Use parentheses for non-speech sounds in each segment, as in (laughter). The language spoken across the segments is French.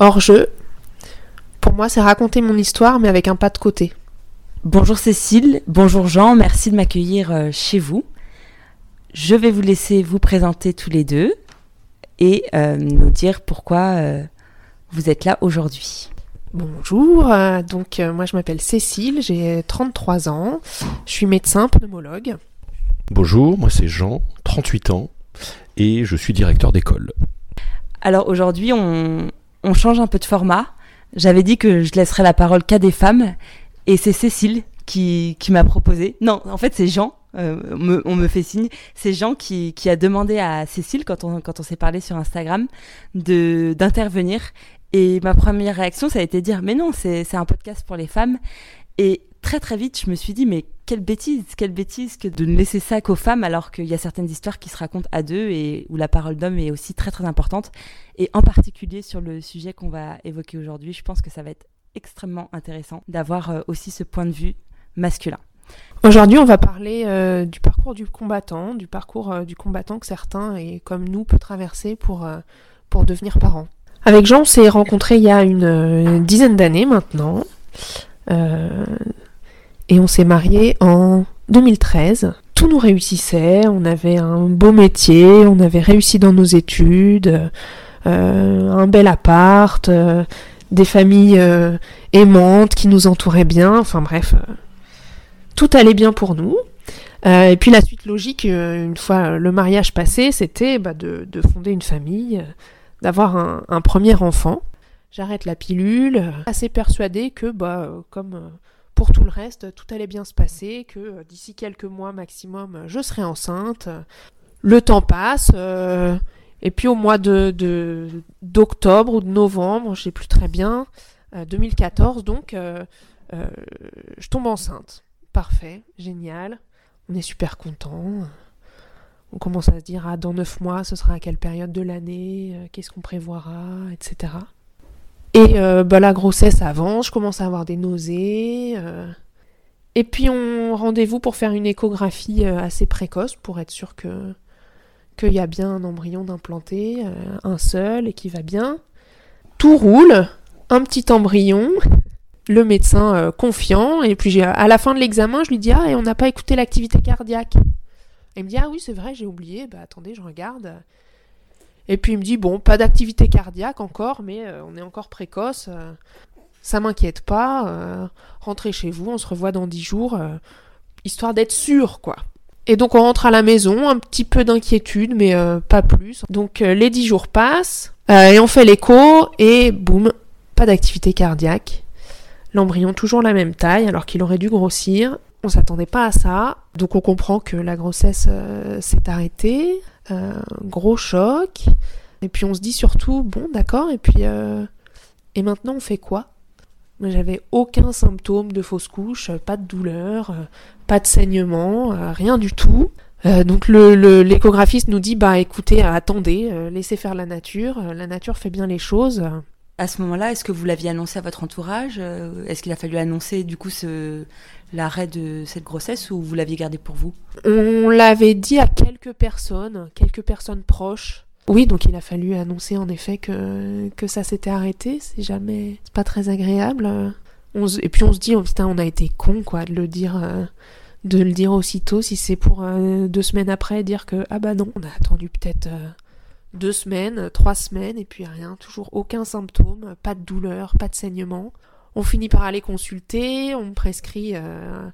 hors jeu. Pour moi, c'est raconter mon histoire, mais avec un pas de côté. Bonjour Cécile, bonjour Jean, merci de m'accueillir euh, chez vous. Je vais vous laisser vous présenter tous les deux et euh, nous dire pourquoi euh, vous êtes là aujourd'hui. Bonjour, donc moi je m'appelle Cécile, j'ai 33 ans, je suis médecin pneumologue. Bonjour, moi c'est Jean, 38 ans et je suis directeur d'école. Alors aujourd'hui on, on change un peu de format. J'avais dit que je laisserais la parole qu'à des femmes et c'est Cécile qui, qui m'a proposé. Non, en fait, c'est Jean. Euh, on me fait signe. C'est Jean qui, qui, a demandé à Cécile, quand on, quand on s'est parlé sur Instagram, de d'intervenir. Et ma première réaction, ça a été de dire Mais non, c'est un podcast pour les femmes. Et très très vite, je me suis dit Mais quelle bêtise, quelle bêtise que de ne laisser ça qu'aux femmes, alors qu'il y a certaines histoires qui se racontent à deux et où la parole d'homme est aussi très très importante. Et en particulier sur le sujet qu'on va évoquer aujourd'hui, je pense que ça va être extrêmement intéressant d'avoir euh, aussi ce point de vue masculin. Aujourd'hui, on va parler euh, du parcours du combattant, du parcours euh, du combattant que certains, et comme nous, peut traverser pour, pour devenir parents. Avec Jean, on s'est rencontrés il y a une dizaine d'années maintenant. Et on s'est mariés en 2013. Tout nous réussissait, on avait un beau métier, on avait réussi dans nos études, un bel appart, des familles euh, aimantes qui nous entouraient bien, enfin bref, euh, tout allait bien pour nous. Euh, et puis la suite logique, une fois le mariage passé, c'était bah, de, fonder une famille, d'avoir un, premier enfant. J'arrête la pilule, assez persuadée que, bah, comme pour tout le reste, tout allait bien se passer, que d'ici quelques mois maximum, je serai enceinte. Le temps passe, et puis au mois de d'octobre ou de novembre, je sais plus très bien, 2014 euh, donc, euh, euh, je tombe enceinte. Parfait, génial. On est super content. On commence à se dire ah dans neuf mois ce sera à quelle période de l'année, qu'est-ce qu'on prévoira, etc. Et bah, la grossesse avance, je commence à avoir des nausées. Et puis on rendez-vous pour faire une échographie assez précoce pour être sûr que qu'il y a bien un embryon d'implanté, euh, un seul, et qui va bien. Tout roule, un petit embryon, le médecin euh, confiant, et puis à la fin de l'examen, je lui dis Ah, et on n'a pas écouté l'activité cardiaque. il me dit Ah oui, c'est vrai, j'ai oublié, bah attendez, je regarde. Et puis il me dit Bon, pas d'activité cardiaque encore, mais euh, on est encore précoce, ça m'inquiète pas, rentrez chez vous, on se revoit dans dix jours, histoire d'être sûr, quoi. Et donc on rentre à la maison, un petit peu d'inquiétude, mais euh, pas plus. Donc euh, les dix jours passent, euh, et on fait l'écho, et boum, pas d'activité cardiaque. L'embryon toujours la même taille, alors qu'il aurait dû grossir. On s'attendait pas à ça, donc on comprend que la grossesse s'est arrêtée. Gros choc. Et puis on se dit surtout, bon d'accord, et puis... et maintenant on fait quoi? J'avais aucun symptôme de fausse couche, pas de douleur, pas de saignement, euh, rien du tout. Euh, donc l'échographiste nous dit bah écoutez attendez euh, laissez faire la nature la nature fait bien les choses à ce moment-là est-ce que vous l'aviez annoncé à votre entourage? Est-ce qu'il a fallu annoncer du coup ce l'arrêt de cette grossesse ou vous l'aviez gardé pour vous? On l'avait dit à quelques personnes quelques personnes proches. Oui donc il a fallu annoncer en effet que que ça s'était arrêté. C'est jamais c'est pas très agréable. Et puis on se dit putain on a été con quoi de le dire de le dire aussitôt. Si c'est pour euh, deux semaines après dire que ah bah non, on a attendu peut-être euh, deux semaines, trois semaines et puis rien, toujours aucun symptôme, pas de douleur, pas de saignement. On finit par aller consulter, on me prescrit euh,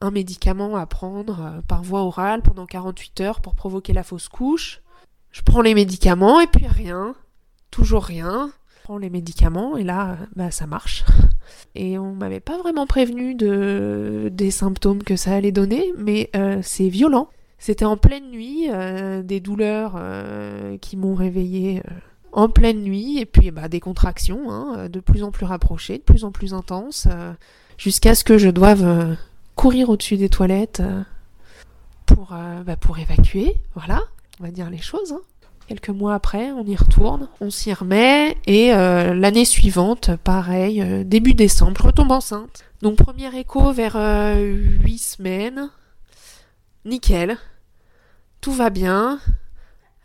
un médicament à prendre par voie orale pendant 48 heures pour provoquer la fausse couche. Je prends les médicaments et puis rien, toujours rien. Je prends les médicaments et là, bah ça marche. (laughs) Et on m'avait pas vraiment prévenu de, des symptômes que ça allait donner, mais euh, c'est violent. C'était en pleine nuit, euh, des douleurs euh, qui m'ont réveillée en pleine nuit, et puis bah, des contractions hein, de plus en plus rapprochées, de plus en plus intenses, jusqu'à ce que je doive courir au-dessus des toilettes pour, bah, pour évacuer. Voilà, on va dire les choses. Hein. Quelques mois après, on y retourne, on s'y remet, et euh, l'année suivante, pareil, euh, début décembre, je retombe enceinte. Donc premier écho vers euh, 8 semaines, nickel, tout va bien,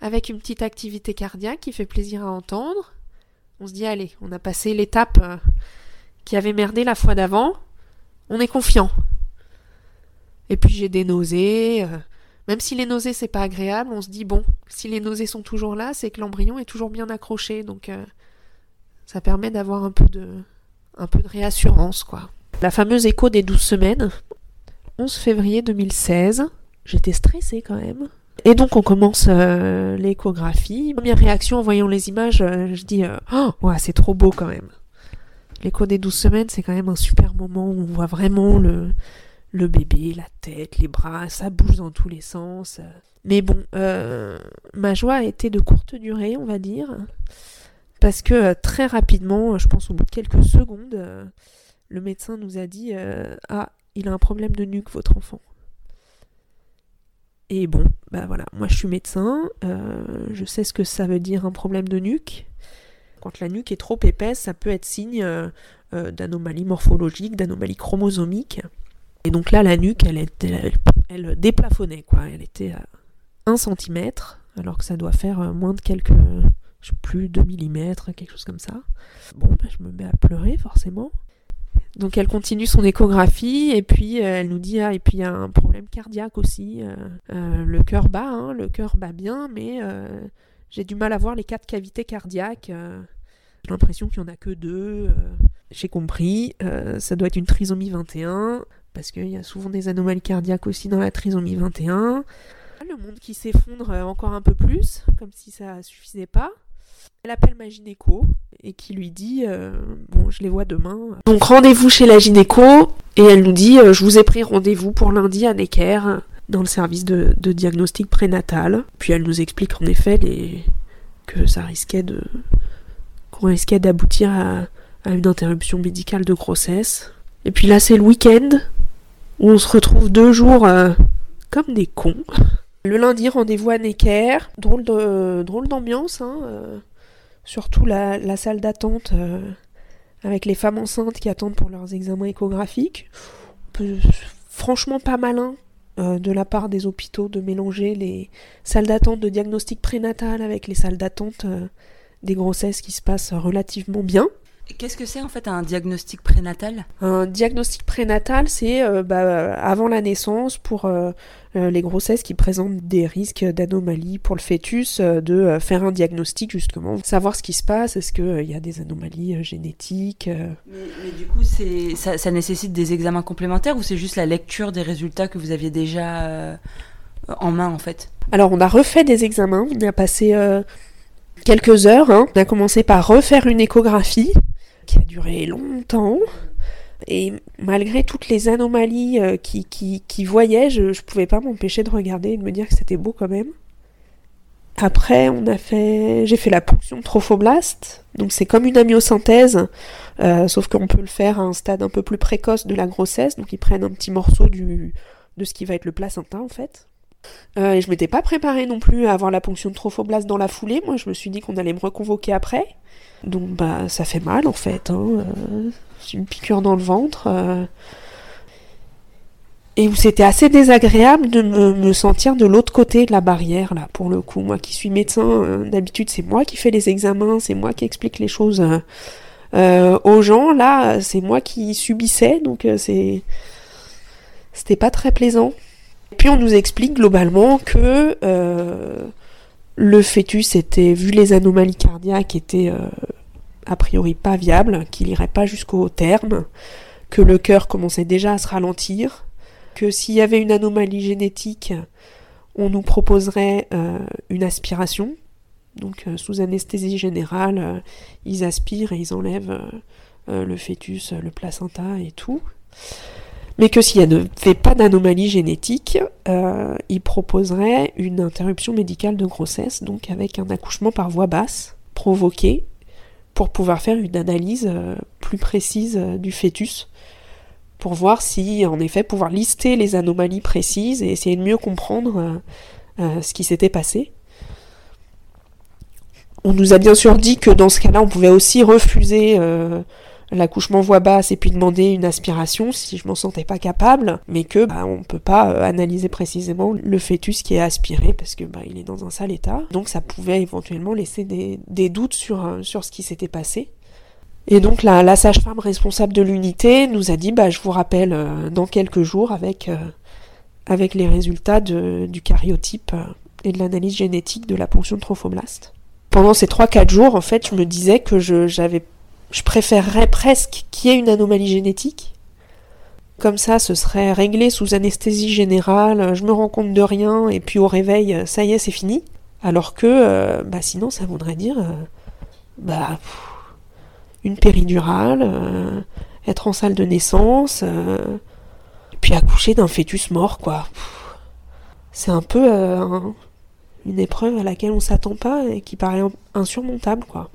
avec une petite activité cardiaque qui fait plaisir à entendre. On se dit, allez, on a passé l'étape euh, qui avait merdé la fois d'avant, on est confiant. Et puis j'ai des nausées. euh, même si les nausées c'est pas agréable, on se dit bon, si les nausées sont toujours là, c'est que l'embryon est toujours bien accroché, donc euh, ça permet d'avoir un peu de, un peu de réassurance quoi. La fameuse écho des 12 semaines, 11 février 2016, j'étais stressée quand même. Et donc on commence euh, l'échographie. Première réaction en voyant les images, euh, je dis euh, oh ouais, c'est trop beau quand même. L'écho des 12 semaines, c'est quand même un super moment où on voit vraiment le, le bébé, la tête, les bras, ça bouge dans tous les sens. Mais bon, ma joie a été de courte durée, on va dire, parce que très rapidement, je pense au bout de quelques secondes, le médecin nous a dit Ah, il a un problème de nuque, votre enfant. Et bon, bah voilà, moi je suis médecin, euh, je sais ce que ça veut dire un problème de nuque. Quand la nuque est trop épaisse, ça peut être signe euh, euh, d'anomalie morphologique, d'anomalie chromosomique. Et donc là, la nuque, elle, était, elle, déplafonnait, quoi. Elle était à 1 cm, alors que ça doit faire moins de quelques, je sais plus, 2 mm, quelque chose comme ça. Bon, bah, je me mets à pleurer, forcément. Donc elle continue son échographie et puis euh, elle nous dit ah et puis il y a un problème cardiaque aussi euh, euh, le cœur bat hein, le cœur bat bien mais j'ai du mal à voir les quatre cavités cardiaques j'ai l'impression qu'il n'y en a que deux j'ai compris ça doit être une trisomie 21 parce qu'il y a souvent des anomalies cardiaques aussi dans la trisomie 21 le monde qui s'effondre encore un peu plus comme si ça suffisait pas elle appelle ma gynéco et qui lui dit euh, bon je les vois demain. Donc rendez-vous chez la gynéco et elle nous dit euh, je vous ai pris rendez-vous pour lundi à Necker dans le service de, de diagnostic prénatal. Puis elle nous explique en effet que ça risquait de qu'on risquait d'aboutir à, à une interruption médicale de grossesse. Et puis là c'est le week-end où on se retrouve deux jours euh, comme des cons. Le lundi rendez-vous à Necker. Drôle drôle d'ambiance hein, surtout la, la salle d'attente euh, avec les femmes enceintes qui attendent pour leurs examens échographiques. Franchement pas malin euh, de la part des hôpitaux de mélanger les salles d'attente de diagnostic prénatal avec les salles d'attente euh, des grossesses qui se passent relativement bien. Qu'est-ce que c'est en fait un diagnostic prénatal? Un diagnostic prénatal, c'est euh, bah, avant la naissance pour les grossesses qui présentent des risques d'anomalies pour le fœtus, euh, de euh, faire un diagnostic justement, savoir ce qui se passe, est-ce qu'il y a des anomalies euh, génétiques. euh. mais, mais du coup, ça, ça nécessite des examens complémentaires ou c'est juste la lecture des résultats que vous aviez déjà euh, en main en fait? Alors on a refait des examens, on a passé euh, quelques heures, hein. on a commencé par refaire une échographie qui a duré longtemps. Et malgré toutes les anomalies euh, qui, qui, qui voyaient, je ne pouvais pas m'empêcher de regarder et de me dire que c'était beau quand même. Après, on a fait, j'ai fait la ponction trophoblaste. Donc c'est comme une amyosynthèse, euh, sauf qu'on peut le faire à un stade un peu plus précoce de la grossesse. Donc ils prennent un petit morceau du, de ce qui va être le placenta en fait. Euh, et je m'étais pas préparée non plus à avoir la ponction de trophoblaste dans la foulée. Moi, je me suis dit qu'on allait me reconvoquer après. Donc bah ça fait mal en fait. Hein. euh, c'est une piqûre dans le ventre. euh. Et où c'était assez désagréable de me, sentir de l'autre côté de la barrière, là, pour le coup. Moi qui suis médecin, euh, d'habitude, c'est moi qui fais les examens, c'est moi qui explique les choses aux gens. Là, c'est moi qui subissais, donc c'est. C'était pas très plaisant. Et puis on nous explique globalement que le fœtus était, vu les anomalies cardiaques, était euh, a priori pas viable, qu'il irait pas jusqu'au terme, que le cœur commençait déjà à se ralentir, que s'il y avait une anomalie génétique, on nous proposerait euh, une aspiration. Donc euh, sous anesthésie générale, ils aspirent et ils enlèvent le fœtus, le placenta et tout. Mais que s'il n'y avait pas d'anomalie génétique, euh, ils proposeraient une interruption médicale de grossesse, donc avec un accouchement par voie basse provoqué, pour pouvoir faire une analyse euh, plus précise euh, du fœtus pour voir si, en effet, pouvoir lister les anomalies précises et essayer de mieux comprendre ce qui s'était passé. On nous a bien sûr dit que dans ce cas-là, on pouvait aussi refuser l'accouchement voix basse et puis demander une aspiration si je m'en sentais pas capable, mais que bah, on peut pas euh, analyser précisément le fœtus qui est aspiré parce que bah, il est dans un sale état. Donc ça pouvait éventuellement laisser des, doutes sur, euh, sur ce qui s'était passé. Et donc la, sage-femme responsable de l'unité nous a dit bah, je vous rappelle euh, dans quelques jours avec, les résultats du cariotype et de l'analyse génétique de la ponction de trophoblaste. Pendant ces 3-4 jours, en fait, je me disais que je, j'avais je préférerais presque qu'il y ait une anomalie génétique. Comme ça, ce serait réglé sous anesthésie générale, je me rends compte de rien, et puis au réveil, ça y est, c'est fini. Alors que, euh, bah sinon, ça voudrait dire, euh, bah, une péridurale, euh, être en salle de naissance, puis accoucher d'un fœtus mort, quoi. C'est un peu une épreuve à laquelle on s'attend pas et qui paraît insurmontable, quoi.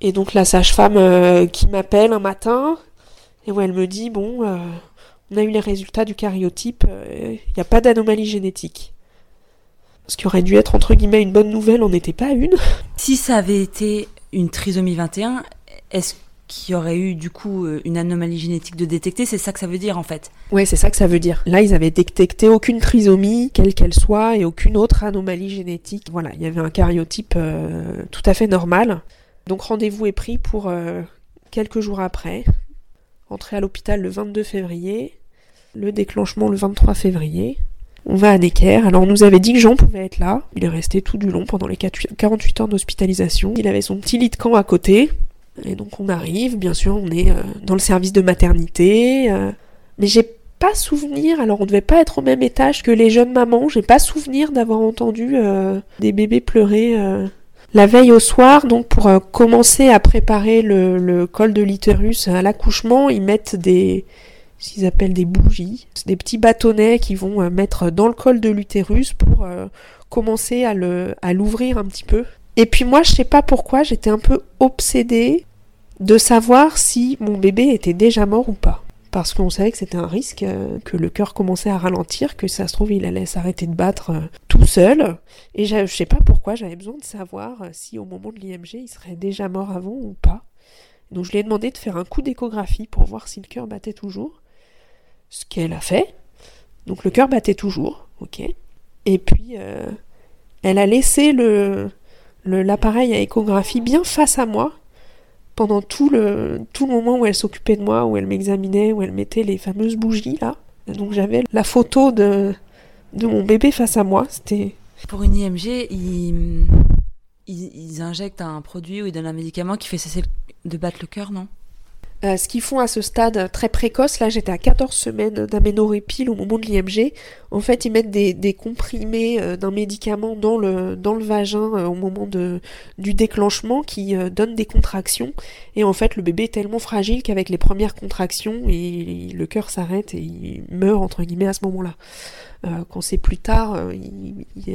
Et donc la sage-femme euh, qui m'appelle un matin, et où elle me dit, bon, euh, on a eu les résultats du cariotype, il euh, n'y a pas d'anomalie génétique. Ce qui aurait dû être entre guillemets une bonne nouvelle, on n'était pas une. (laughs) Si ça avait été une trisomie 21, est-ce qu'il y aurait eu du coup une anomalie génétique de détecter? C'est ça que ça veut dire en fait Oui, c'est ça que ça veut dire. Là, ils avaient détecté aucune trisomie, quelle qu'elle soit, et aucune autre anomalie génétique. Voilà, il y avait un cariotype tout à fait normal. Donc rendez-vous est pris pour euh, quelques jours après. Entrée à l'hôpital le 22 février. Le déclenchement le 23 février. On va à Necker. Alors on nous avait dit que Jean pouvait être là. Il est resté tout du long pendant les 48 heures d'hospitalisation. Il avait son petit lit de camp à côté. Et donc on arrive, bien sûr, on est euh, dans le service de maternité. Euh. mais j'ai pas souvenir, alors on devait pas être au même étage que les jeunes mamans, j'ai pas souvenir d'avoir entendu des bébés pleurer la veille au soir, donc pour euh, commencer à préparer le, col de l'utérus à l'accouchement, ils mettent des, ce appellent des bougies, des petits bâtonnets qu'ils vont euh, mettre dans le col de l'utérus pour euh, commencer à le, à l'ouvrir un petit peu. Et puis moi, je sais pas pourquoi, j'étais un peu obsédée de savoir si mon bébé était déjà mort ou pas parce qu'on savait que c'était un risque, euh, que le cœur commençait à ralentir, que ça se trouve il allait s'arrêter de battre euh, tout seul. Et je sais pas pourquoi j'avais besoin de savoir euh, si au moment de l'IMG il serait déjà mort avant ou pas. Donc je lui ai demandé de faire un coup d'échographie pour voir si le cœur battait toujours. Ce qu'elle a fait. Donc le cœur battait toujours, ok. Et puis elle a laissé le l'appareil à échographie bien face à moi pendant tout le, tout le moment où elle s'occupait de moi, où elle m'examinait, où elle mettait les fameuses bougies là. Donc j'avais la photo de, de mon bébé face à moi. C'était. Pour une IMG, ils, ils, injectent un produit ou ils donnent un médicament qui fait cesser de battre le cœur, non? Euh, ce qu'ils font à ce stade très précoce, là j'étais à 14 semaines d'aménorrhépile au moment de l'IMG, en fait ils mettent des, comprimés euh, d'un médicament dans le, dans le vagin euh, au moment de, du déclenchement qui donne des contractions et en fait le bébé est tellement fragile qu'avec les premières contractions et, le cœur s'arrête et il meurt entre guillemets à ce moment-là. quand c'est plus tard,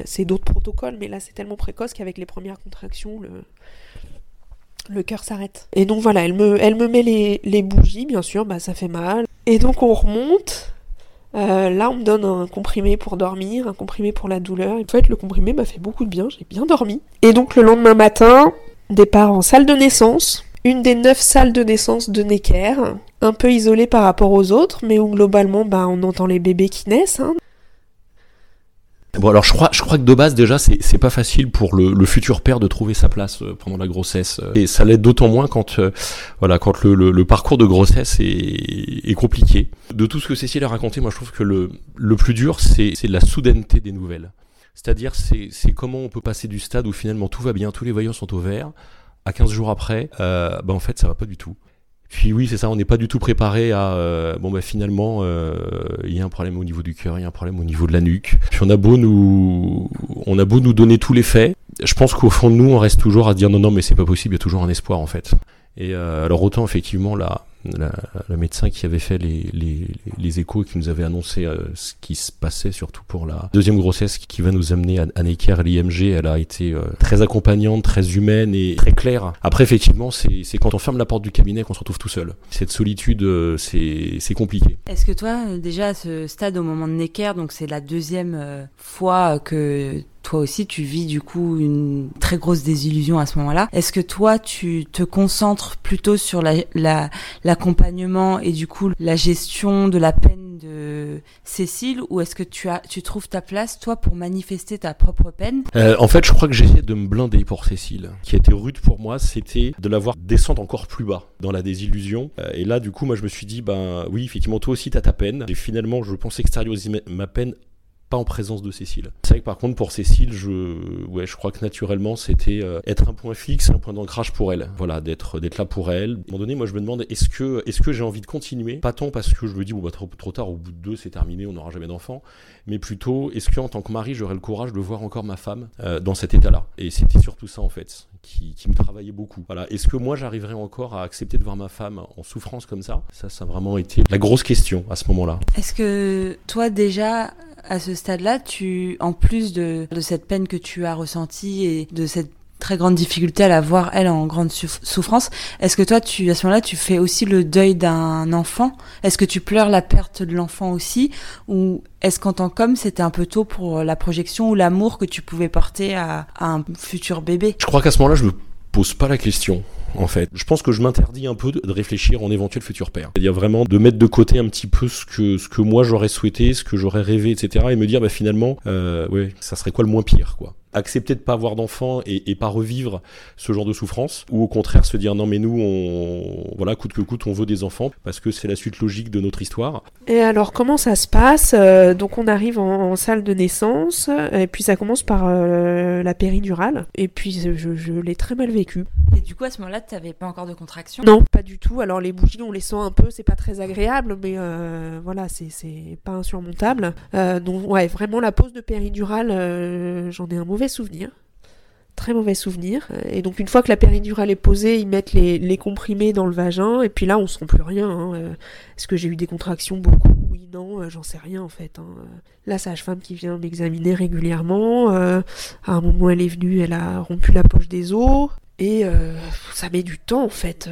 c'est d'autres protocoles, mais là c'est tellement précoce qu'avec les premières contractions, le, le cœur s'arrête. Et donc voilà, elle me, elle me met les, bougies, bien sûr, bah ça fait mal. Et donc on remonte. Euh, là, on me donne un comprimé pour dormir, un comprimé pour la douleur. Et en fait, le comprimé m'a fait beaucoup de bien, j'ai bien dormi. Et donc le lendemain matin, départ en salle de naissance. Une des neuf salles de naissance de Necker, un peu isolée par rapport aux autres, mais où globalement, bah, on entend les bébés qui naissent. Hein. Bon alors je crois, je crois que de base déjà c'est pas facile pour le, le, futur père de trouver sa place euh, pendant la grossesse euh, et ça l'aide d'autant moins quand euh, voilà quand le, le, parcours de grossesse est, est, compliqué. De tout ce que Cécile a raconté, moi je trouve que le, le plus dur c'est la soudaineté des nouvelles. C'est-à-dire c'est comment on peut passer du stade où finalement tout va bien, tous les voyants sont au vert, à 15 jours après, euh, bah en fait ça va pas du tout. Puis oui, c'est ça, on n'est pas du tout préparé à euh, bon bah finalement euh, il y a un problème au niveau du cœur, il y a un problème au niveau de la nuque. Puis on a beau nous on a beau nous donner tous les faits, je pense qu'au fond de nous on reste toujours à dire non non mais c'est pas possible, il y a toujours un espoir en fait. Et euh, alors autant effectivement là la, médecin qui avait fait les, les, les échos et qui nous avait annoncé euh, ce qui se passait, surtout pour la deuxième grossesse qui va nous amener à, à Necker l'IMG, elle a été euh, très accompagnante, très humaine et très claire. Après, effectivement, c'est quand on ferme la porte du cabinet qu'on se retrouve tout seul. Cette solitude, euh, c'est compliqué. Est-ce que toi, déjà à ce stade, au moment de Necker, donc c'est la deuxième fois que toi aussi tu vis du coup une très grosse désillusion à ce moment-là. Est-ce que toi tu te concentres plutôt sur l'accompagnement la, et du coup la gestion de la peine de Cécile ou est-ce que tu as tu trouves ta place toi pour manifester ta propre peine? Euh, En fait, je crois que j'essaie de me blinder pour Cécile. Qui a été rude pour moi, c'était de la voir descendre encore plus bas dans la désillusion. Euh, et là, du coup, moi, je me suis dit, ben oui, effectivement, toi aussi, t'as ta peine. Et finalement, je pense extérioriser ma peine en présence de Cécile. C'est vrai que par contre pour Cécile, je, ouais, je crois que naturellement c'était euh, être un point fixe, un point d'ancrage pour elle. Voilà, d'être d'être là pour elle. À un moment donné, moi je me demande est-ce que est-ce que j'ai envie de continuer? Pas tant parce que je me dis bon bah trop, tard, au bout de deux c'est terminé, on n'aura jamais d'enfant, mais plutôt est-ce que en tant que mari j'aurais le courage de voir encore ma femme euh, dans cet état-là? Et c'était surtout ça en fait qui, qui me travaillait beaucoup. Voilà, est-ce que moi j'arriverais encore à accepter de voir ma femme en souffrance comme ça? Ça, ça a vraiment été la grosse question à ce moment-là. Est-ce que toi déjà à ce stade-là, tu, en plus de, de cette peine que tu as ressentie et de cette très grande difficulté à la voir elle en grande souffrance. Est-ce que toi, tu à ce moment-là, tu fais aussi le deuil d'un enfant? Est-ce que tu pleures la perte de l'enfant aussi, ou est-ce qu'en tant qu'homme, c'était un peu tôt pour la projection ou l'amour que tu pouvais porter à, à un futur bébé? Je crois qu'à ce moment-là, je me pose pas la question en fait. Je pense que je m'interdis un peu de, réfléchir en éventuel futur père. C'est-à-dire vraiment de mettre de côté un petit peu ce que, ce que moi j'aurais souhaité, ce que j'aurais rêvé, etc. et me dire, bah finalement, euh, ouais, ça serait quoi le moins pire, quoi accepter de pas avoir d'enfant et, et, pas revivre ce genre de souffrance ou au contraire se dire non mais nous voilà coûte que coûte on veut des enfants parce que c'est la suite logique de notre histoire. Et alors comment ça se passe euh, Donc on arrive en, salle de naissance et puis ça commence par euh, la péridurale et puis je, je l'ai très mal vécu. Et du coup à ce moment-là tu n'avais pas encore de contraction? Non pas du tout. Alors les bougies on les sent un peu c'est pas très agréable mais euh, voilà c'est pas insurmontable. donc ouais vraiment la pose de péridurale j'en ai un mauvais souvenir. Très mauvais souvenir. Et donc une fois que la péridurale est posée, ils mettent les, comprimés dans le vagin. Et puis là, on sent plus rien. Hein. Est-ce que j'ai eu des contractions Beaucoup? Oui, non, euh, j'en sais rien en fait. Hein. La sage-femme qui vient m'examiner régulièrement. Euh, à un moment, elle est venue, elle a rompu la poche des os. Et euh, ça met du temps en fait.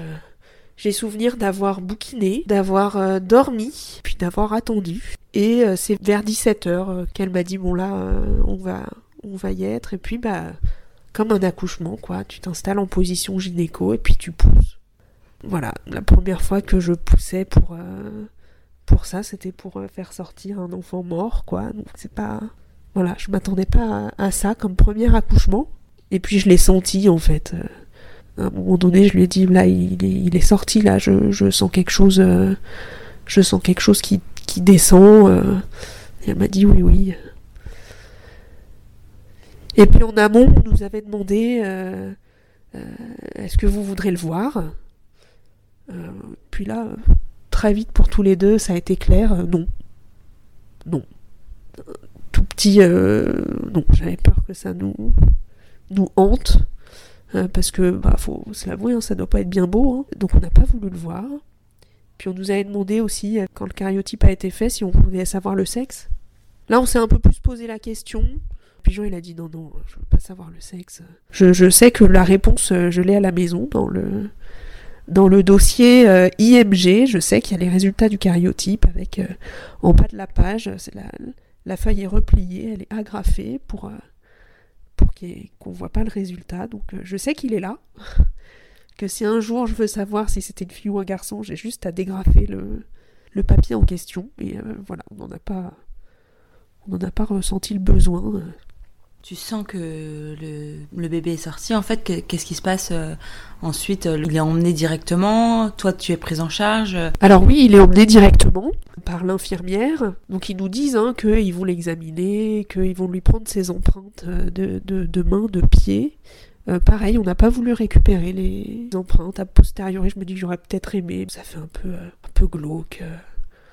J'ai souvenir d'avoir bouquiné, d'avoir dormi, puis d'avoir attendu. Et c'est vers 17h qu'elle m'a dit bon là, on va on va y être, et puis bah comme un accouchement, quoi. Tu t'installes en position gynéco et puis tu pousses. Voilà, la première fois que je poussais pour, euh, pour ça, c'était pour euh, faire sortir un enfant mort, quoi. Donc c'est pas. Voilà, je m'attendais pas à, ça comme premier accouchement. Et puis je l'ai senti en fait. Euh, à un moment donné, je lui ai dit là, il est, il est sorti, là, je, sens quelque chose. je sens quelque chose qui, descend. et elle m'a dit oui, oui. Et puis en amont, on nous avait demandé euh, euh, est-ce que vous voudrez le voir? Euh, Puis là, très vite pour tous les deux, ça a été clair non. Non. Tout petit, non, j'avais peur que ça nous, nous hante. Parce que, bah, faut se l'avouer, hein, ça doit pas être bien beau. Hein. donc on n'a pas voulu le voir. Puis on nous avait demandé aussi, quand le cariotype a été fait, si on voulait savoir le sexe. Là, on s'est un peu plus posé la question. Pigeon, il a dit non, non, je veux pas savoir le sexe. Je, sais que la réponse, euh, je l'ai à la maison dans le, dans le dossier euh, IMG. Je sais qu'il y a les résultats du cariotype avec euh, en bas de la page, c'est la, la feuille est repliée, elle est agrafée pour, pour qu'on voit pas le résultat. Donc je sais qu'il est là. (laughs) que si un jour je veux savoir si c'était une fille ou un garçon, j'ai juste à dégrafer le, le papier en question. Et voilà, on n'en a pas. On n'en a pas ressenti le besoin. Tu sens que le, bébé est sorti. En fait, qu'est-ce qui se passe euh, ensuite Il est emmené directement? Toi, tu es prise en charge? Alors oui, il est emmené directement par l'infirmière. Donc ils nous disent hein, qu'ils vont l'examiner, qu'ils vont lui prendre ses empreintes de, de, mains, de pieds. Euh, pareil, on n'a pas voulu récupérer les empreintes. A posteriori, je me dis que j'aurais peut-être aimé. Ça fait un peu, euh, un peu glauque.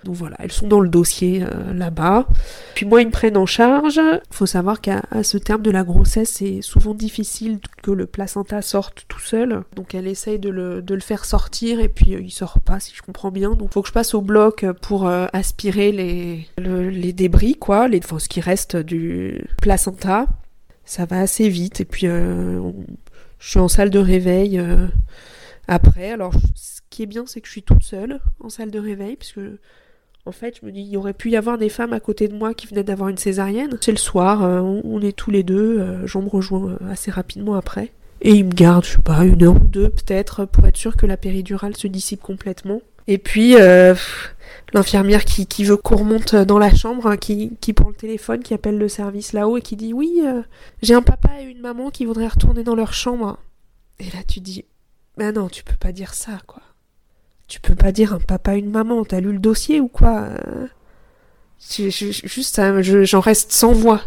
Donc voilà, elles sont dans le dossier euh, là-bas. Puis moi, ils me prennent en charge. Il faut savoir qu'à ce terme de la grossesse, c'est souvent difficile que le placenta sorte tout seul. Donc elle essaye de le, faire sortir et puis euh, il sort pas, si je comprends bien. Donc il faut que je passe au bloc pour euh, aspirer les, débris, quoi, les, enfin, ce qui reste du placenta. Ça va assez vite et puis je suis en salle de réveil après. Alors ce qui est bien, c'est que je suis toute seule en salle de réveil parce que En fait, je me dis, il y aurait pu y avoir des femmes à côté de moi qui venaient d'avoir une césarienne. C'est le soir, euh, on, est tous les deux, euh, Jean me rejoint euh, assez rapidement après. Et il me garde, je sais pas, une heure ou deux peut-être, pour être sûr que la péridurale se dissipe complètement. Et puis, l'infirmière qui, qui veut qu'on remonte dans la chambre, hein, qui, qui prend le téléphone, qui appelle le service là-haut et qui dit Oui, j'ai un papa et une maman qui voudraient retourner dans leur chambre. Et là, tu dis Mais non, tu peux pas dire ça, quoi. Tu peux pas dire un papa une maman. T'as lu le dossier ou quoi Euh, Juste, je- j'en reste sans voix.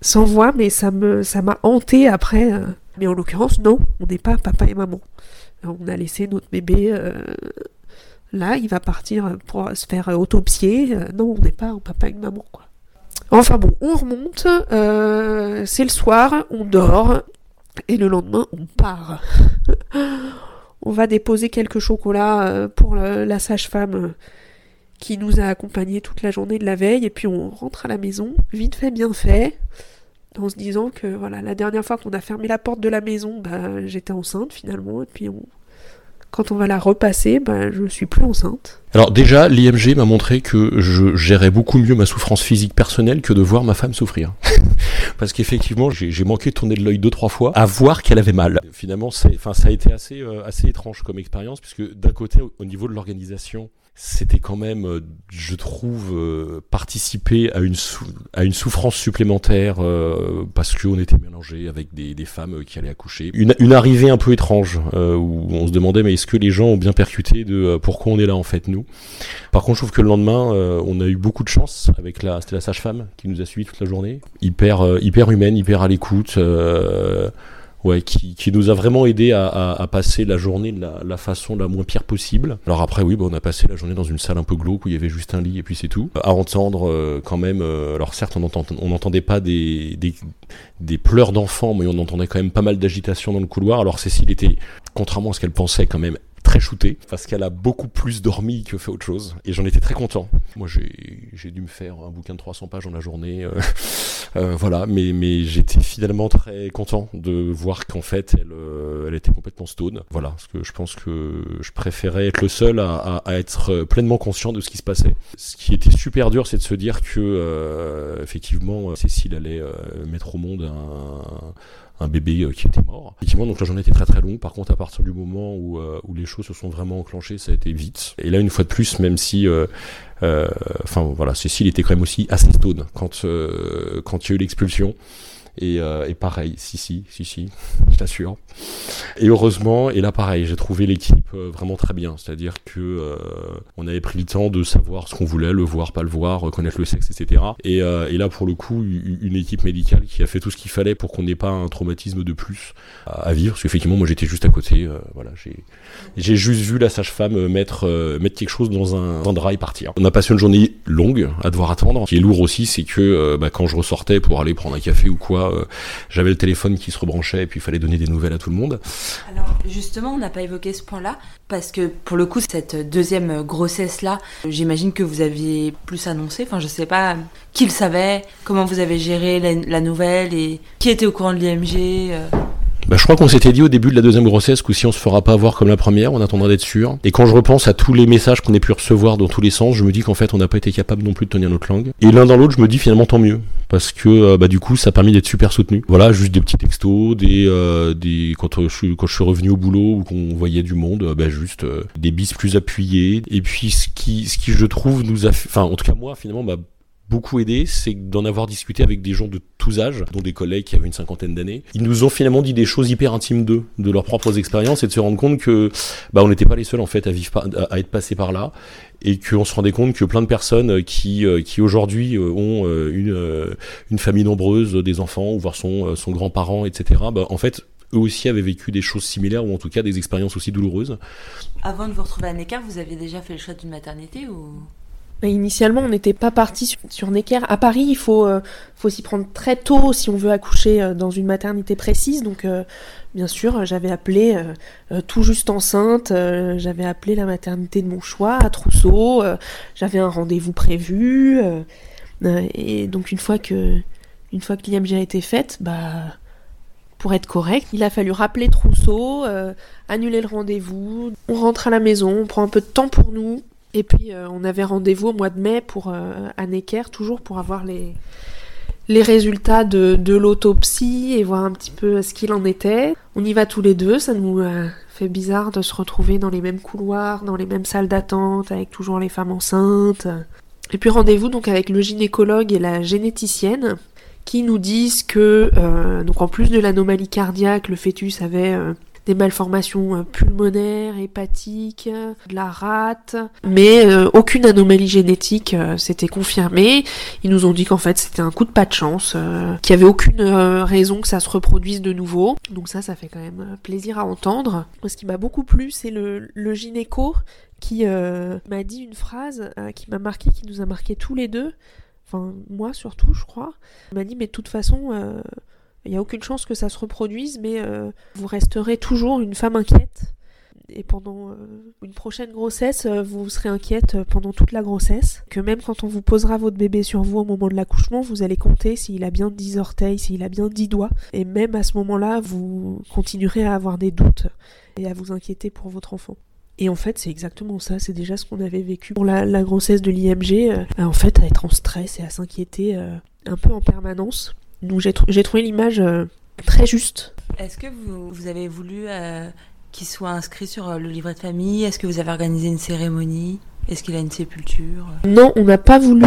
Sans voix, mais ça me, ça m'a hanté après. euh. Mais en l'occurrence, non, on n'est pas papa et maman. On a laissé notre bébé euh, là, il va partir pour se faire autopsier. Non, on n'est pas un papa et une maman, quoi. Enfin bon, on remonte, c'est le soir, on dort, et le lendemain, on part. (laughs) on va déposer quelques chocolats euh, pour la sage-femme euh, qui nous a accompagnés toute la journée de la veille, et puis on rentre à la maison, vite fait, bien fait, en se disant que voilà, la dernière fois qu'on a fermé la porte de la maison, bah, j'étais enceinte finalement, et puis on- quand on va la repasser, bah, je suis plus enceinte. Alors déjà, l'IMG m'a montré que je gérais beaucoup mieux ma souffrance physique personnelle que de voir ma femme souffrir. Parce qu'effectivement, j'ai manqué de tourner de l'œil deux trois fois à voir qu'elle avait mal. Finalement, enfin, ça a été assez, euh, assez étrange comme expérience, puisque d'un côté, au niveau de l'organisation, c'était quand même, euh, je trouve, euh, participer à une, à une souffrance supplémentaire euh, parce qu'on était mélangés avec des, femmes euh, qui allaient accoucher. Une, une arrivée un peu étrange euh, où on se demandait mais est-ce que les gens ont bien percuté de euh, pourquoi on est là en fait nous? Par contre, je trouve que le lendemain, on a eu beaucoup de chance avec la, c'était la sage-femme qui nous a suivis toute la journée, hyper, hyper humaine, hyper à l'écoute. Ouais, qui, qui nous a vraiment aidé à, à, à passer la journée de la, la façon la moins pire possible. Alors après, oui, bah, on a passé la journée dans une salle un peu glauque où il y avait juste un lit et puis c'est tout. À entendre euh, quand même, euh, alors certes, on entend- on n'entendait pas des, des, des pleurs d'enfants, mais on entendait quand même pas mal d'agitation dans le couloir. Alors Cécile était, contrairement à ce qu'elle pensait, quand même très shootée, parce qu'elle a beaucoup plus dormi que fait autre chose, et j'en étais très content. Moi, j'ai dû me faire un bouquin de 300 pages dans la journée, euh, voilà, mais, mais j'étais finalement très content de voir qu'en fait, elle, euh, elle était complètement stone. Voilà, parce que je pense que je préférais être le seul à, à- à être pleinement conscient de ce qui se passait. Ce qui était super dur, c'est de se dire que, euh, effectivement, Cécile allait euh, mettre au monde un un bébé euh, qui était mort. Effectivement, donc la journée était très très longue. Par contre, à partir du moment où, euh, où les choses se sont vraiment enclenchées, ça a été vite. Et là, une fois de plus, même si, euh, euh, enfin voilà, Cécile était quand même aussi assez stone quand euh, quand il y a eu l'expulsion. Et, euh, et pareil, si si si si, (laughs) je t'assure. Et heureusement, et là pareil, j'ai trouvé l'équipe euh, vraiment très bien. C'est-à-dire que euh, on avait pris le temps de savoir ce qu'on voulait, le voir, pas le voir, reconnaître le sexe, etc. Et, là pour le coup, une équipe médicale qui a fait tout ce qu'il fallait pour qu'on n'ait pas un traumatisme de plus à, vivre. Parce qu'effectivement, moi j'étais juste à côté. voilà, j'ai juste vu la sage-femme mettre mettre quelque chose dans un, un drap et partir. On a passé une journée longue à devoir attendre. Ce qui est lourd aussi, c'est que bah, quand je ressortais pour aller prendre un café ou quoi, euh, j'avais le téléphone qui se rebranchait et puis il fallait donner des nouvelles à tout le monde. Alors justement, on n'a pas évoqué ce point-là parce que pour le coup, cette deuxième grossesse-là, j'imagine que vous aviez plus annoncé. Enfin, je sais pas qui le savait, comment vous avez géré la, la nouvelle et qui était au courant de l'IMG. Bah, je crois qu'on s'était dit au début de la deuxième grossesse que si on se fera pas avoir comme la première, on attendra d'être sûr. Et quand je repense à tous les messages qu'on ait pu recevoir dans tous les sens, je me dis qu'en fait on n'a pas été capable non plus de tenir notre langue. Et l'un dans l'autre, je me dis finalement tant mieux. Parce que euh, bah, du coup ça a permis d'être super soutenu. Voilà, juste des petits textos, des, euh, des quand, euh, je suis, revenu au boulot ou qu'on voyait du monde, euh, bah, juste des bis plus appuyés. Et puis ce qui, je trouve nous a, enfin en tout cas moi finalement m'a beaucoup aidé, c'est d'en avoir discuté avec des gens de tous âges, dont des collègues qui avaient une cinquantaine d'années. Ils nous ont finalement dit des choses hyper intimes d'eux, de leurs propres expériences, et de se rendre compte que bah, on n'était pas les seuls en fait à vivre, à, être passés par là, et qu'on se rendait compte que plein de personnes euh, qui, euh, qui aujourd'hui euh, ont une, une famille nombreuse, des enfants, ou voire son, son grand-parent, etc. Bah, en fait, eux aussi avaient vécu des choses similaires, ou en tout cas des expériences aussi douloureuses. Avant de vous retrouver à Neckar, vous aviez déjà fait le choix d'une maternité ou? Initialement, on n'était pas parti sur, sur Necker. À Paris, il faut, euh, faut s'y prendre très tôt si on veut accoucher euh, dans une maternité précise. Donc, euh, bien sûr, j'avais appelé tout juste enceinte. j'avais appelé la maternité de mon choix à Trousseau. j'avais un rendez-vous prévu. et donc, une fois que, une fois que l'IMG a été faite, bah, pour être correct, il a fallu rappeler Trousseau, annuler le rendez-vous. On rentre à la maison, on prend un peu de temps pour nous. Et puis on avait rendez-vous au mois de mai pour à Necker, toujours pour avoir les, résultats de, l'autopsie et voir un petit peu ce qu'il en était. On y va tous les deux, ça nous fait bizarre de se retrouver dans les mêmes couloirs, dans les mêmes salles d'attente, avec toujours les femmes enceintes. Et puis rendez-vous donc avec le gynécologue et la généticienne qui nous disent que, euh, donc en plus de l'anomalie cardiaque, le fœtus avait euh, des malformations euh, pulmonaires, hépatiques, de la rate, mais aucune anomalie génétique s'était confirmée. Ils nous ont dit qu'en fait c'était un coup de pas de chance, qu'il n'y avait aucune raison que ça se reproduise de nouveau. Donc ça, ça fait quand même plaisir à entendre. Ce qui m'a beaucoup plu, c'est le, le gynéco qui m'a dit une phrase qui m'a marqué, qui nous a marqué tous les deux enfin moi surtout je crois, il m'a dit mais de toute façon euh, il n'y a aucune chance que ça se reproduise mais euh, vous resterez toujours une femme inquiète et pendant euh, une prochaine grossesse vous serez inquiète pendant toute la grossesse que même quand on vous posera votre bébé sur vous au moment de l'accouchement vous allez compter s'il a bien 10 orteils, s'il a bien 10 doigts et même à ce moment-là vous continuerez à avoir des doutes et à vous inquiéter pour votre enfant. Et en fait, c'est exactement ça, c'est déjà ce qu'on avait vécu pour la, grossesse de l'IMG, euh, en fait, à être en stress et à s'inquiéter euh, un peu en permanence. Donc j'ai, trouvé l'image euh, très juste. Est-ce que vous, avez voulu qu'il soit inscrit sur le livret de famille? Est-ce que vous avez organisé une cérémonie? Est-ce qu'il a une sépulture? Non, on n'a pas voulu,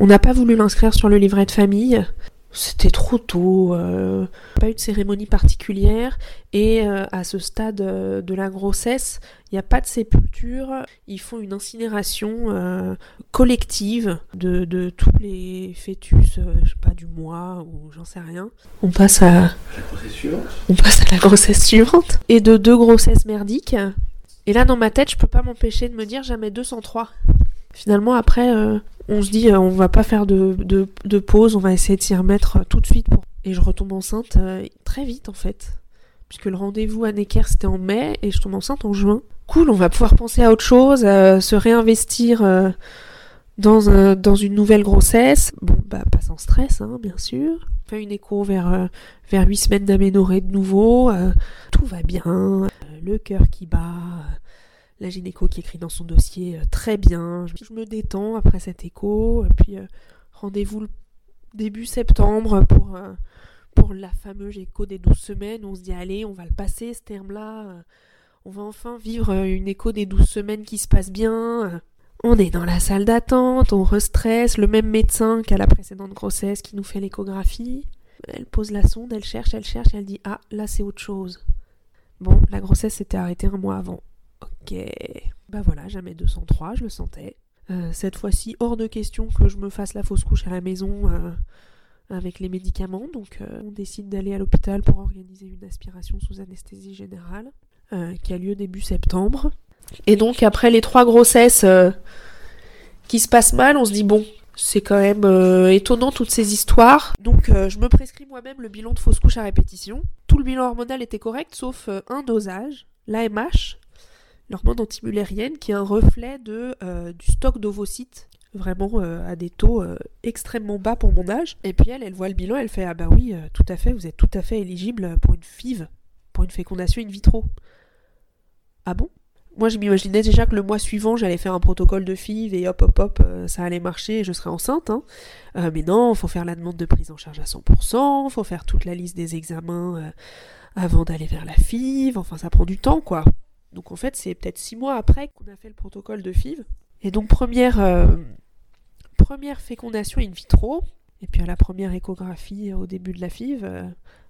on n'a pas voulu l'inscrire sur le livret de famille. C'était trop tôt, euh, pas eu de cérémonie particulière et euh, à ce stade euh, de la grossesse, il n'y a pas de sépulture, ils font une incinération collective de, tous les fœtus, je sais pas, du mois ou j'en sais rien. On passe à la grossesse suivante? On passe à la grossesse suivante et de deux grossesses merdiques. Et là dans ma tête, je peux pas m'empêcher de me dire jamais 203. Finalement après, on se dit euh, on va pas faire de, de, pause, on va essayer de s'y remettre euh, tout de suite. Et je retombe enceinte euh, très vite en fait. Puisque le rendez-vous à Necker c'était en mai et je tombe enceinte en juin. Cool, on va pouvoir penser à autre chose, se réinvestir dans, dans une nouvelle grossesse. Bon, bah pas sans stress, hein, bien sûr. Fait une écho vers, vers 8 semaines d'aménorrhée de nouveau. tout va bien. le cœur qui bat la gynéco qui écrit dans son dossier euh, très bien. Je me détends après cet écho. Et puis euh, rendez-vous début septembre pour, euh, pour la fameuse écho des 12 semaines. On se dit allez, on va le passer ce terme-là. on va enfin vivre une écho des 12 semaines qui se passe bien. On est dans la salle d'attente, on restresse, le même médecin qu'à la précédente grossesse qui nous fait l'échographie. Elle pose la sonde, elle cherche, elle cherche, elle dit Ah, là c'est autre chose. Bon, la grossesse s'était arrêtée un mois avant. Ok. Bah voilà, jamais 203, je le sentais. Euh, cette fois-ci, hors de question que je me fasse la fausse couche à la maison euh, avec les médicaments. Donc euh, on décide d'aller à l'hôpital pour organiser une aspiration sous anesthésie générale qui a lieu début septembre. Et donc après les trois grossesses qui se passent mal, on se dit bon, c'est quand même étonnant toutes ces histoires. Donc je me prescris moi-même le bilan de fausse couche à répétition. Tout le bilan hormonal était correct sauf un dosage, l'AMH, l'hormone antimulérienne qui est un reflet de, euh, du stock d'ovocytes vraiment euh, à des taux euh, extrêmement bas pour mon âge. Et puis elle, elle voit le bilan, elle fait ah bah oui, tout à fait, vous êtes tout à fait éligible pour une FIV, pour une fécondation in vitro. Ah bon? Moi je m'imaginais déjà que le mois suivant j'allais faire un protocole de FIV et hop hop hop ça allait marcher et je serais enceinte. Hein. mais non, faut faire la demande de prise en charge à 100%, faut faire toute la liste des examens avant d'aller vers la FIV, enfin ça prend du temps quoi. Donc en fait, c'est peut-être six mois après qu'on a fait le protocole de FIV. Et donc première, euh, première fécondation in vitro. Et puis à la première échographie au début de la FIV, euh,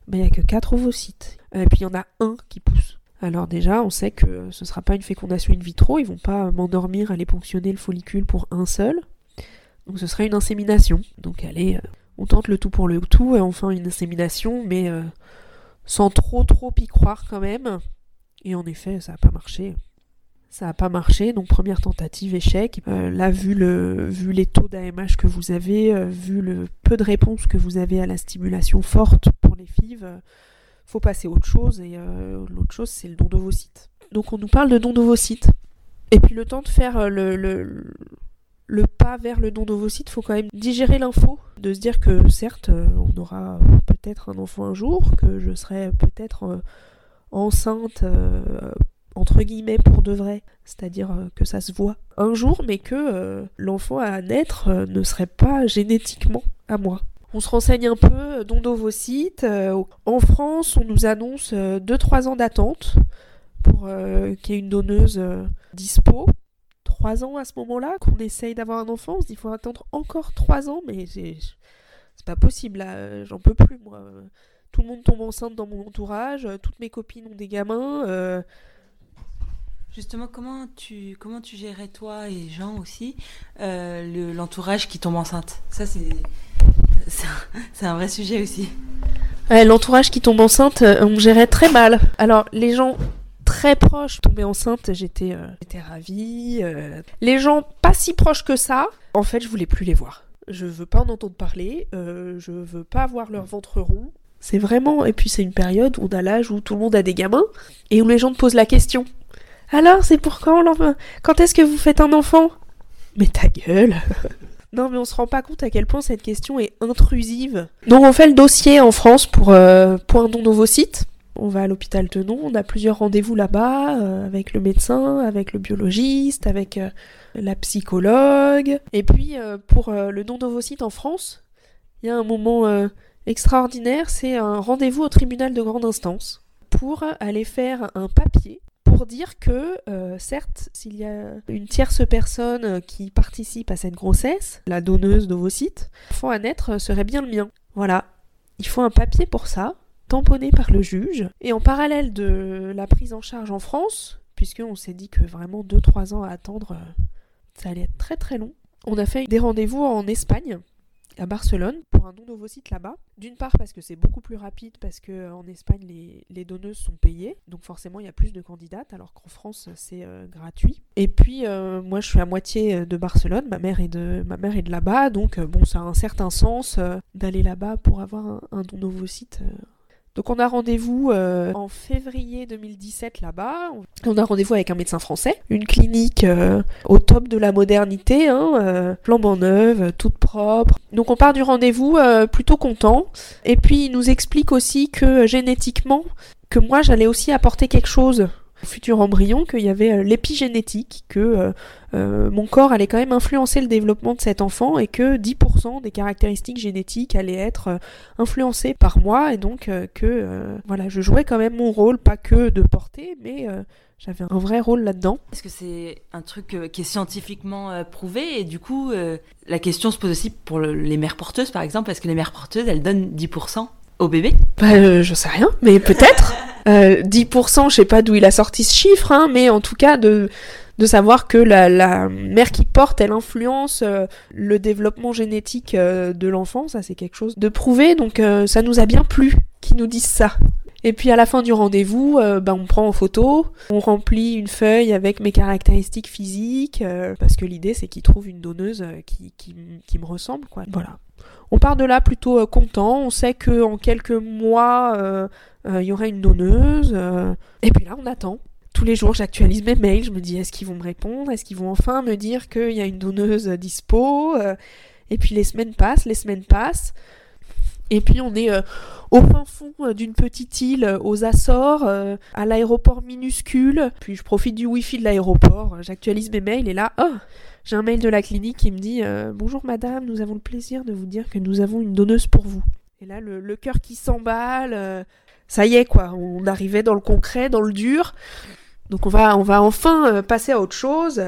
ben, il n'y a que quatre ovocytes. Et puis il y en a un qui pousse. Alors déjà, on sait que ce ne sera pas une fécondation in vitro, ils vont pas m'endormir, aller ponctionner le follicule pour un seul. Donc ce sera une insémination. Donc allez, euh, on tente le tout pour le tout et enfin une insémination, mais sans trop trop y croire quand même. Et en effet, ça n'a pas marché. Ça n'a pas marché, donc première tentative échec. Euh, là, vu, le, vu les taux d'AMH que vous avez, euh, vu le peu de réponses que vous avez à la stimulation forte pour les FIV, euh, faut passer à autre chose. Et l'autre chose, c'est le don d'ovocytes. Donc on nous parle de don d'ovocytes. Et puis le temps de faire le, le, le pas vers le don d'ovocytes, faut quand même digérer l'info, de se dire que certes, on aura peut-être un enfant un jour, que je serai peut-être enceinte euh, entre guillemets pour de vrai, c'est-à-dire euh, que ça se voit un jour, mais que euh, l'enfant à naître euh, ne serait pas génétiquement à moi. On se renseigne un peu, don d'ovocytes. en France, on nous annonce 2-3 ans d'attente pour qu'il y ait une donneuse dispo. 3 ans à ce moment-là, qu'on essaye d'avoir un enfant, on se dit faut attendre encore 3 ans, mais c'est pas possible j'en peux plus moi. Tout le monde tombe enceinte dans mon entourage, toutes mes copines ont des gamins. Justement, comment tu, comment tu gérais toi et Jean aussi euh, l'entourage qui tombe enceinte? Ça, c'est, c'est, un, vrai sujet aussi. l'entourage qui tombe enceinte, euh, on gérait très mal. Alors, les gens très proches tombaient enceintes, j'étais, euh, j'étais ravie. Les gens pas si proches que ça, en fait, je voulais plus les voir. Je veux pas en entendre parler, je veux pas voir leur ventre rond. C'est vraiment. Et puis, c'est une période où on a l'âge où tout le monde a des gamins et où les gens te posent la question alors, c'est pour quand l'enfant? Quand est-ce que vous faites un enfant? Mais ta gueule (laughs) Non, mais on se rend pas compte à quel point cette question est intrusive. Donc, on fait le dossier en France pour, euh, pour un. On va à l'hôpital Tenon, on a plusieurs rendez-vous là-bas, euh, avec le médecin, avec le biologiste, avec euh, la psychologue. Et puis, pour le don d'ovocytes en France, il y a un moment extraordinaire, c'est un rendez-vous au tribunal de grande instance pour aller faire un papier pour dire que, euh, certes, s'il y a une tierce personne qui participe à cette grossesse, la donneuse d'ovocytes, l'enfant à naître serait bien le mien. Voilà. Il faut un papier pour ça, tamponné par le juge. Et en parallèle de la prise en charge en France, puisqu'on s'est dit que vraiment 2-3 ans à attendre, euh, ça allait être très très long, on a fait des rendez-vous en Espagne à Barcelone pour un don d'ovocytes là-bas. D'une part parce que c'est beaucoup plus rapide parce que euh, en Espagne les, donneuses sont payées, donc forcément il y a plus de candidates alors qu'en France c'est euh, gratuit. Et puis euh, moi je suis à moitié de Barcelone, ma mère est de là-bas, donc bon ça a un certain sens d'aller là-bas pour avoir un, un don d'ovocytes donc on a rendez-vous euh, en février 2017 là-bas. On a rendez-vous avec un médecin français, une clinique euh, au top de la modernité, hein, euh, flambant neuve, toute propre. Donc on part du rendez-vous plutôt content. Et puis il nous explique aussi que génétiquement, que moi j'allais aussi apporter quelque chose futur embryon qu'il y avait euh, l'épigénétique, que euh, euh, mon corps allait quand même influencer le développement de cet enfant et que 10% des caractéristiques génétiques allaient être influencées par moi et donc que voilà, je jouais quand même mon rôle, pas que de porter, mais j'avais un vrai rôle là-dedans. Est-ce que c'est un truc qui est scientifiquement prouvé et du coup la question se pose aussi pour les mères porteuses par exemple, est-ce que les mères porteuses elles donnent 10% au bébé Bah je sais rien, mais peut-être. (laughs) 10%, euh, je sais pas d'où il a sorti ce chiffre, hein, mais en tout cas de, de savoir que la, la mère qui porte, elle influence euh, le développement génétique euh, de l'enfant, ça c'est quelque chose de prouvé, donc ça nous a bien plu qu'ils nous disent ça. Et puis à la fin du rendez-vous, ben, on prend en photo, on remplit une feuille avec mes caractéristiques physiques, parce que l'idée c'est qu'ils trouvent une donneuse qui, qui, qui, me ressemble, quoi. Voilà. On part de là plutôt content, on sait que en quelques mois, euh, il y aurait une donneuse. Euh, et puis là, on attend. Tous les jours, j'actualise mes mails. Je me dis, est-ce qu'ils vont me répondre? Est-ce qu'ils vont enfin me dire qu'il y a une donneuse dispo? Euh, Et puis les semaines passent, les semaines passent. Et puis on est au fin fond d'une petite île aux Açores, à l'aéroport minuscule. Puis je profite du wifi de l'aéroport, j'actualise mes mails et là, oh, j'ai un mail de la clinique qui me dit Bonjour madame, nous avons le plaisir de vous dire que nous avons une donneuse pour vous. Et là, le cœur qui s'emballe, ça y est quoi, on arrivait dans le concret, dans le dur. Donc on va, enfin euh, passer à autre chose.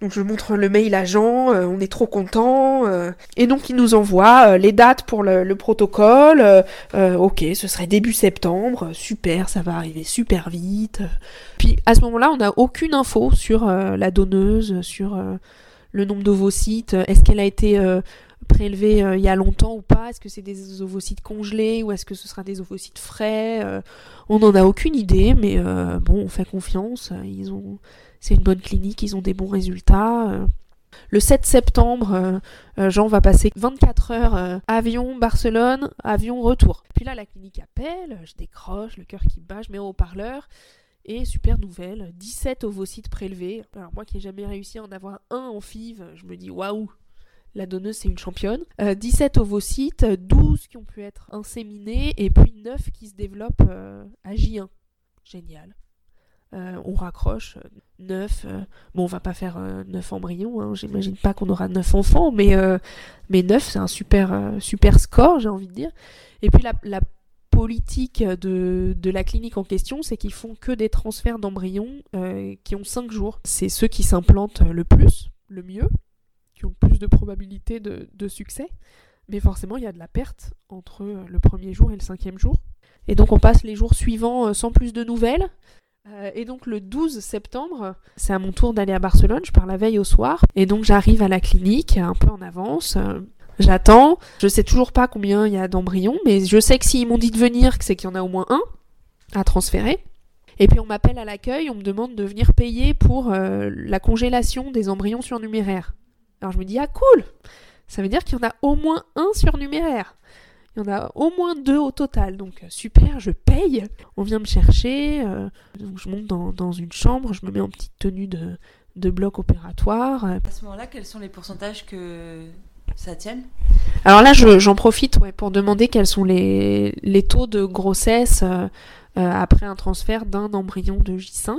Donc je montre le mail à Jean, euh, on est trop content. Euh. et donc il nous envoie les dates pour le, protocole. ok, ce serait début septembre, super, ça va arriver super vite. Puis à ce moment-là, on n'a aucune info sur la donneuse, sur le nombre d'ovocytes. Est-ce qu'elle a été prélevé euh, il y a longtemps ou pas? Est-ce que c'est des ovocytes congelés ou est-ce que ce sera des ovocytes frais euh, On n'en a aucune idée, mais euh, bon, on fait confiance. Ils ont, c'est une bonne clinique, ils ont des bons résultats. Le 7 septembre, Jean va passer 24 heures avion Barcelone, avion retour. Puis là, la clinique appelle, je décroche, le cœur qui bat, je mets au haut-parleur. Et super nouvelle, 17 ovocytes prélevés. Alors moi qui n'ai jamais réussi à en avoir un en FIV, je me dis waouh, la donneuse c'est une championne. 17 euh, ovocytes, 12 qui ont pu être inséminés et puis 9 qui se développent euh, à J1. Génial. on raccroche neuf. bon, on va pas faire neuf embryons, hein, j'imagine pas qu'on aura neuf enfants, mais, mais neuf, c'est un super, super score, j'ai envie de dire. Et puis la, politique de, de, la clinique en question, c'est qu'ils font que des transferts d'embryons qui ont cinq jours. C'est ceux qui s'implantent le plus, le mieux, qui ont plus de probabilité de, succès. Mais forcément, il y a de la perte entre le premier jour et le cinquième jour. Et donc on passe les jours suivants euh, sans plus de nouvelles. Euh, et donc le 12 septembre, c'est à mon tour d'aller à Barcelone, je pars la veille au soir. Et donc j'arrive à la clinique un peu en avance. Euh, j'attends. Je sais toujours pas combien il y a d'embryons, mais je sais que s'ils m'ont dit de venir, c'est qu'il y en a au moins un à transférer. Et puis on m'appelle à l'accueil, on me demande de venir payer pour la congélation des embryons surnuméraires. Alors je me dis ah cool, ça veut dire qu'il y en a au moins un surnuméraire. Il y en a au moins deux au total. Donc euh, super, je paye. On vient me chercher. Euh, donc je monte dans, une chambre, je me mets en petite tenue de, de bloc opératoire. À ce moment-là, quels sont les pourcentages que ça tienne? Alors là, j'en profite ouais, pour demander quels sont les, les taux de grossesse euh, après un transfert d'un embryon de J5.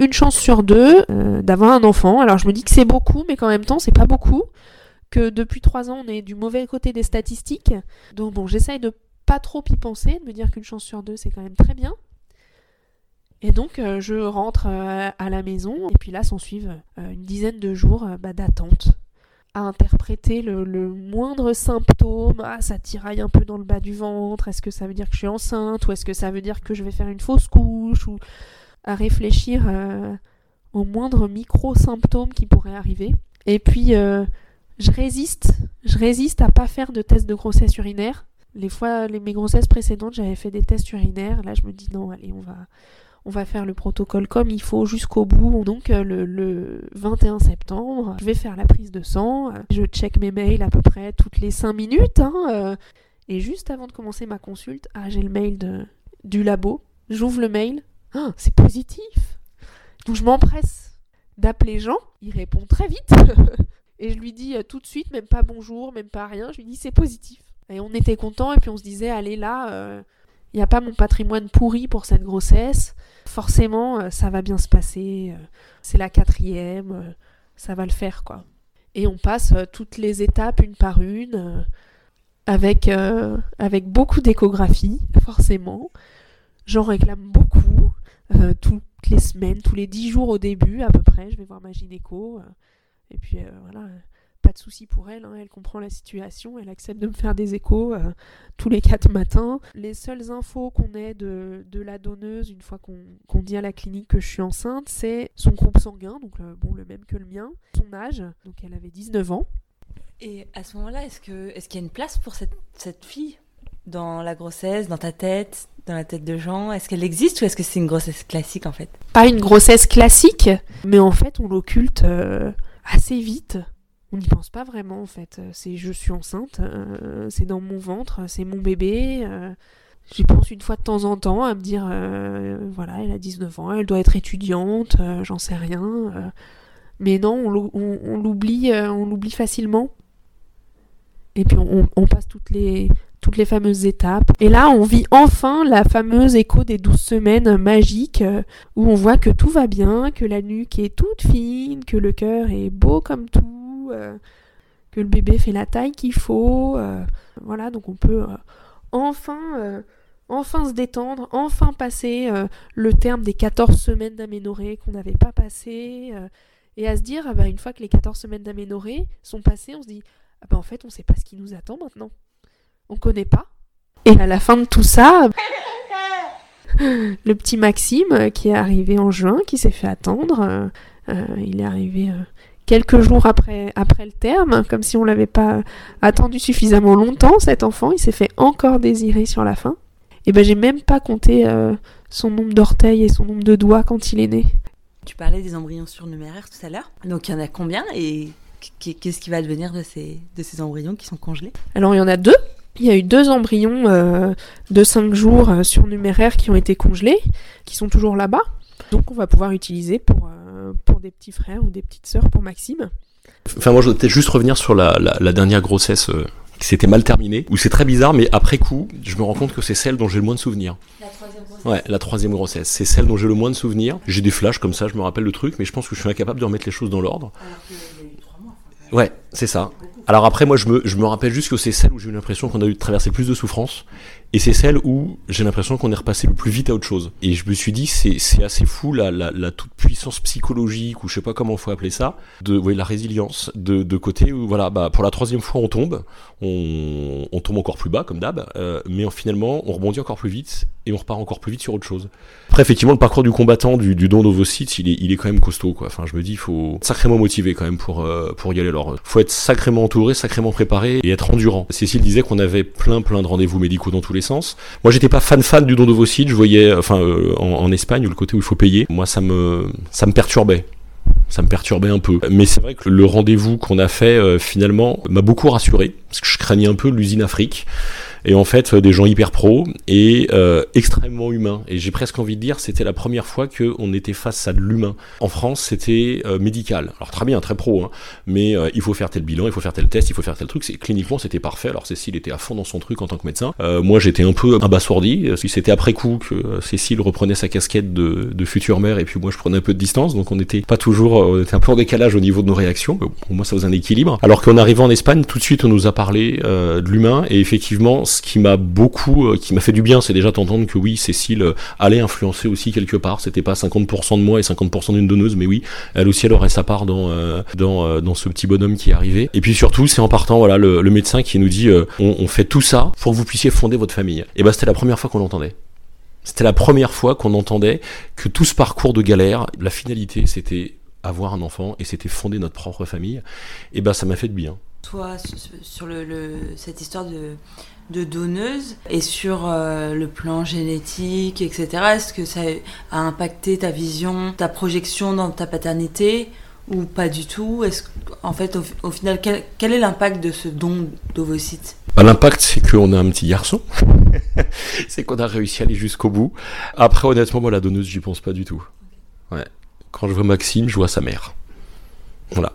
Une chance sur deux d'avoir un enfant. Alors je me dis que c'est beaucoup, mais qu'en même temps, c'est pas beaucoup que depuis trois ans, on est du mauvais côté des statistiques. Donc bon, j'essaye de pas trop y penser, de me dire qu'une chance sur deux, c'est quand même très bien. Et donc, euh, je rentre euh, à la maison, et puis là, s'en suivent euh, une dizaine de jours bah, d'attente interpréter le, moindre symptôme. Ah, ça tiraille un peu dans le bas du ventre. Est-ce que ça veut dire que je suis enceinte Ou est-ce que ça veut dire que je vais faire une fausse couche Ou à réfléchir au moindre micro-symptôme qui pourrait arriver. Et puis, je résiste, je résiste à pas faire de test de grossesse urinaire. Les fois, les, mes grossesses précédentes, j'avais fait des tests urinaires. Là, je me dis non, allez, on va, on va faire le protocole comme il faut jusqu'au bout. Donc, euh, le, 21 septembre, je vais faire la prise de sang. Je check mes mails à peu près toutes les 5 minutes. Hein, euh. et juste avant de commencer ma consulte, ah, j'ai le mail du labo. J'ouvre le mail. Ah, c'est positif. Donc, je m'empresse d'appeler Jean. Il répond très vite. (laughs) Et je lui dis euh, tout de suite, même pas bonjour, même pas rien, je lui dis c'est positif. Et on était content et puis on se disait, allez là, il euh, n'y a pas mon patrimoine pourri pour cette grossesse. Forcément, euh, ça va bien se passer. c'est la quatrième, ça va le faire quoi. Et on passe toutes les étapes une par une, avec, avec beaucoup d'échographie, forcément. J'en réclame beaucoup, toutes les semaines, tous les dix jours au début à peu près, je vais voir ma gynéco. Et puis euh, voilà, pas de souci pour elle, hein. elle comprend la situation, elle accepte de me faire des échos euh, tous les quatre matins. Les seules infos qu'on ait de, de, la donneuse, une fois qu'on dit à la clinique que je suis enceinte, c'est son groupe sanguin, donc euh, bon, le même que le mien, son âge, donc elle avait 19 ans. Et à ce moment-là, est-ce qu'il est y a une place pour cette, cette fille dans la grossesse, dans ta tête, dans la tête de Jean? Est-ce qu'elle existe ou est-ce que c'est une grossesse classique en fait? Pas une grossesse classique, mais en fait on l'occulte assez vite. On n'y pense pas vraiment en fait. C'est je suis enceinte, euh, c'est dans mon ventre, c'est mon bébé. Euh, J'y pense une fois de temps en temps à me dire euh, voilà, elle a 19 ans, elle doit être étudiante, j'en sais rien. mais non, on l'oublie, on l'oublie facilement. Et puis on, passe toutes les, toutes les fameuses étapes. Et là, on vit enfin la fameuse écho des douze semaines magiques euh, où on voit que tout va bien, que la nuque est toute fine, que le cœur est beau comme tout, euh, que le bébé fait la taille qu'il faut. Euh, voilà, donc on peut enfin, enfin se détendre, enfin passer le terme des 14 semaines d'aménorrhée qu'on n'avait pas passé. et à se dire, ah bah, une fois que les 14 semaines d'aménorrhée sont passées, on se dit, ah bah, en fait, on ne sait pas ce qui nous attend maintenant on connaît pas. Et à la fin de tout ça, (laughs) le petit Maxime euh, qui est arrivé en juin, qui s'est fait attendre, euh, euh, il est arrivé quelques jours après, après le terme, comme si on l'avait pas attendu suffisamment longtemps, cet enfant, il s'est fait encore désirer sur la fin. Et ben j'ai même pas compté son nombre d'orteils et son nombre de doigts quand il est né. Tu parlais des embryons surnuméraires tout à l'heure. Donc il y en a combien et qu'est-ce qui va devenir de ces, de ces embryons qui sont congelés? Alors il y en a deux. Il y a eu deux embryons euh, de 5 jours euh, surnuméraires qui ont été congelés, qui sont toujours là-bas. Donc on va pouvoir utiliser euh, pour des petits frères ou des petites sœurs pour Maxime. Enfin moi je voudrais peut-être juste revenir sur la, la, dernière grossesse qui s'était mal terminée, où c'est très bizarre, mais après coup, je me rends compte que c'est celle dont j'ai le moins de souvenirs. La troisième Ouais, la troisième grossesse. C'est celle dont j'ai le moins de souvenirs. J'ai des flashs comme ça, je me rappelle le truc, mais je pense que je suis incapable de remettre les choses dans l'ordre. Ouais, c'est ça. Alors après, moi, je me, je me rappelle juste que c'est celle où j'ai eu l'impression qu'on a eu traverser plus de souffrance. Et c'est celle où j'ai l'impression qu'on est repassé le plus vite à autre chose. Et je me suis dit, c'est, c'est assez fou la, la, la toute puissance psychologique, ou je sais pas comment faut appeler ça, de ouais, la résilience, de, de côté où, voilà, bah, pour la troisième fois, on tombe, on, on tombe encore plus bas, comme d'hab, euh, mais finalement, on rebondit encore plus vite, et on repart encore plus vite sur autre chose. Après, effectivement, le parcours du combattant du, du don d'ovocytes, il est, il est quand même costaud, quoi. Enfin, je me dis, il faut sacrément motivé quand même pour, euh, pour y aller. Alors, faut être sacrément entouré, sacrément préparé et être endurant. Cécile disait qu'on avait plein, plein de rendez-vous médicaux dans tous les sens. Moi, j'étais pas fan fan du don d'ovocytes. Je voyais, enfin, euh, en, en Espagne, le côté où il faut payer, moi, ça me, ça me perturbait ça me perturbait un peu. Mais c'est vrai que le rendez-vous qu'on a fait euh, finalement m'a beaucoup rassuré, parce que je craignais un peu l'usine Afrique. Et en fait, euh, des gens hyper pros et euh, extrêmement humains. Et j'ai presque envie de dire, c'était la première fois qu'on était face à de l'humain. En France, c'était euh, médical. Alors très bien, très pro, hein, mais euh, il faut faire tel bilan, il faut faire tel test, il faut faire tel truc. Cliniquement, c'était parfait. Alors Cécile était à fond dans son truc en tant que médecin. Euh, moi, j'étais un peu abasourdi. C'était après coup que euh, Cécile reprenait sa casquette de, de future mère et puis moi, je prenais un peu de distance. Donc on n'était pas toujours, on était un peu en décalage au niveau de nos réactions. Pour moi, ça faisait un équilibre. Alors qu'en arrivant en Espagne, tout de suite, on nous a parlé de l'humain et effectivement, ce qui m'a beaucoup, euh, qui m'a fait du bien, c'est déjà d'entendre que oui, Cécile euh, allait influencer aussi quelque part. C'était pas 50% de moi et 50% d'une donneuse, mais oui, elle aussi, elle aurait sa part dans euh, dans dans ce petit bonhomme qui est arrivé. Et puis surtout, c'est en partant, voilà, le, médecin qui nous dit, on, fait tout ça pour que vous puissiez fonder votre famille. Et ben, c'était la première fois qu'on l'entendait. C'était la première fois qu'on entendait que tout ce parcours de galère, la finalité, c'était avoir un enfant et c'était fonder notre propre famille. Et ben, ça m'a fait de bien. Toi, sur- le- cette histoire de, de donneuse et sur euh, le plan génétique, etc., est-ce que ça a impacté ta vision, ta projection dans ta paternité ou pas du tout? Est-ce en fait, au, final, quel, quel est l'impact de ce don d'ovocytes? Bah, L'impact, c'est qu'on a un petit garçon. (laughs) c'est qu'on a réussi à aller jusqu'au bout. Après, honnêtement, moi, la donneuse, j'y pense pas du tout. Ouais. Quand je vois Maxime, je vois sa mère. Voilà.